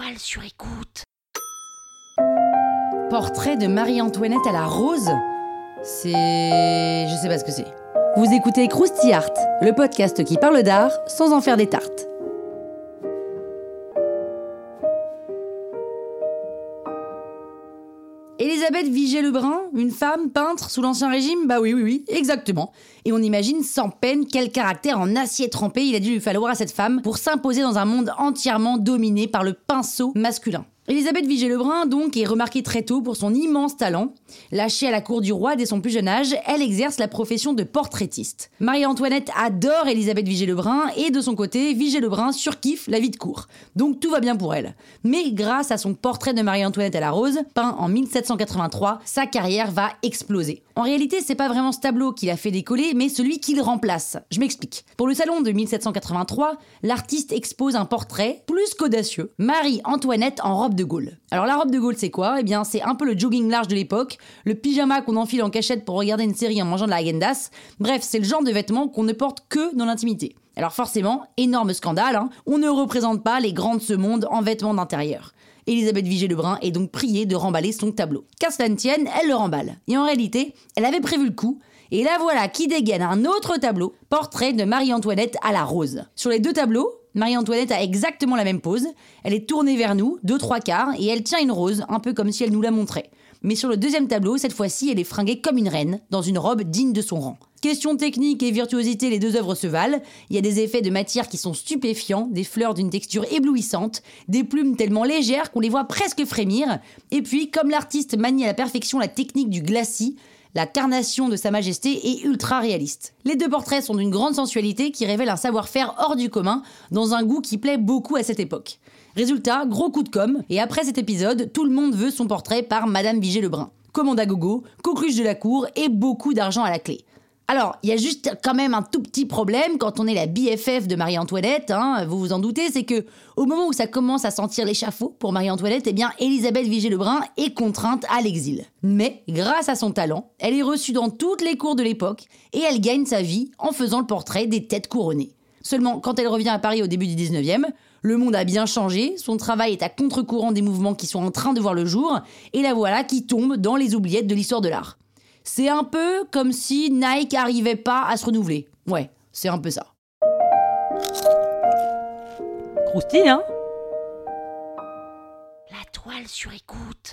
Écoute. Portrait de Marie-Antoinette à la rose C'est... Je sais pas ce que c'est. Vous écoutez Krusty Art, le podcast qui parle d'art sans en faire des tartes. Elisabeth Vigée-Lebrun, une femme peintre sous l'Ancien Régime? Bah oui, oui, oui, exactement. Et on imagine sans peine quel caractère en acier trempé il a dû lui falloir à cette femme pour s'imposer dans un monde entièrement dominé par le pinceau masculin. Elisabeth Vigée-Lebrun, donc, est remarquée très tôt pour son immense talent. Lâchée à la cour du roi dès son plus jeune âge, elle exerce la profession de portraitiste. Marie-Antoinette adore Elisabeth Vigée-Lebrun et de son côté, Vigée-Lebrun surkiffe la vie de cour. Donc tout va bien pour elle. Mais grâce à son portrait de Marie-Antoinette à la rose, peint en 1783, sa carrière va exploser. En réalité, c'est pas vraiment ce tableau qui l'a fait décoller, mais celui qui le remplace. Je m'explique. Pour le salon de 1783, l'artiste expose un portrait plus qu'audacieux, Marie-Antoinette en robe de Gaulle. Alors la robe de Gaulle, c'est quoi? Eh bien, c'est un peu le jogging large de l'époque, le pyjama qu'on enfile en cachette pour regarder une série en mangeant de la Agendas. Bref, c'est le genre de vêtements qu'on ne porte que dans l'intimité. Alors forcément, énorme scandale, hein, on ne représente pas les grandes de ce monde en vêtements d'intérieur. Elisabeth Vigée-Lebrun est donc priée de remballer son tableau. Qu'à cela ne tienne, elle le remballe. Et en réalité, elle avait prévu le coup, et la voilà qui dégaine un autre tableau, portrait de Marie-Antoinette à la rose. Sur les deux tableaux, Marie-Antoinette a exactement la même pose. Elle est tournée vers nous, deux trois quarts, et elle tient une rose, un peu comme si elle nous la montrait. Mais sur le deuxième tableau, cette fois-ci, elle est fringuée comme une reine, dans une robe digne de son rang. Question technique et virtuosité, les deux œuvres se valent. Il y a des effets de matière qui sont stupéfiants, des fleurs d'une texture éblouissante, des plumes tellement légères qu'on les voit presque frémir. Et puis, comme l'artiste manie à la perfection la technique du glacis, la carnation de Sa Majesté est ultra réaliste. Les deux portraits sont d'une grande sensualité qui révèle un savoir-faire hors du commun, dans un goût qui plaît beaucoup à cette époque. Résultat, gros coup de com', et après cet épisode, tout le monde veut son portrait par Madame Vigée-Lebrun. Commande à gogo, coqueluche de la cour et beaucoup d'argent à la clé. Alors, il y a juste quand même un tout petit problème quand on est la BFF de Marie-Antoinette, hein, vous vous en doutez, c'est que au moment où ça commence à sentir l'échafaud pour Marie-Antoinette, eh bien, Elisabeth Vigée-Lebrun est contrainte à l'exil. Mais, grâce à son talent, elle est reçue dans toutes les cours de l'époque et elle gagne sa vie en faisant le portrait des têtes couronnées. Seulement, quand elle revient à Paris au début du 19e, le monde a bien changé, son travail est à contre-courant des mouvements qui sont en train de voir le jour, et la voilà qui tombe dans les oubliettes de l'histoire de l'art. C'est un peu comme si Nike arrivait pas à se renouveler. Ouais, c'est un peu ça. Croustille, hein? La toile sur écoute.